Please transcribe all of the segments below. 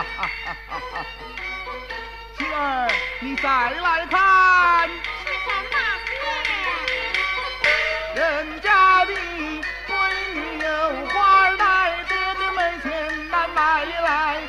妻儿，你再来看是什么？人家的闺女有花戴，爹爹没钱难买来。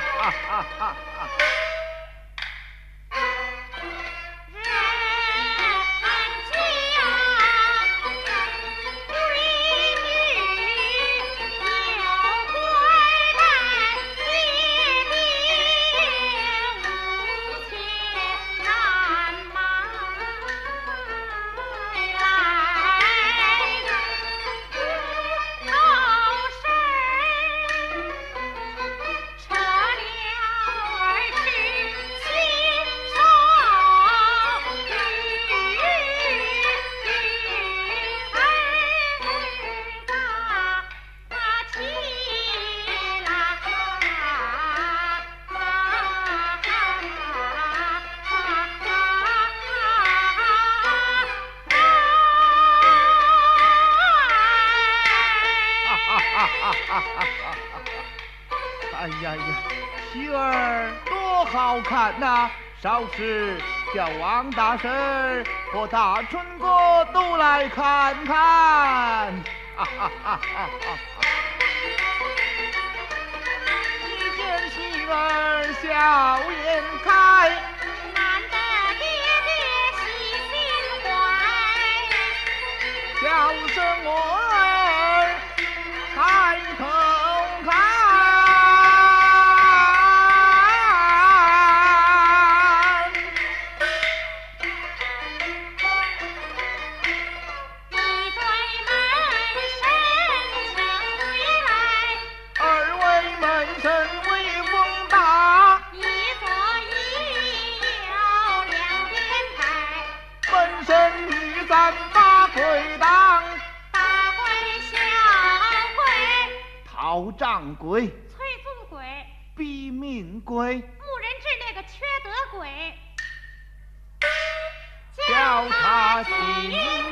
ha, ha, ha, ha. 哎呀呀，媳妇儿多好看呐、少时叫王大婶和大春哥都来看看。哈哈哈哈哈！一见媳妇儿笑颜开，难得爹爹喜心怀，叫声我鬼当，大鬼小鬼讨账鬼，催宗鬼，逼命鬼，牧人治那个缺德鬼，叫他起心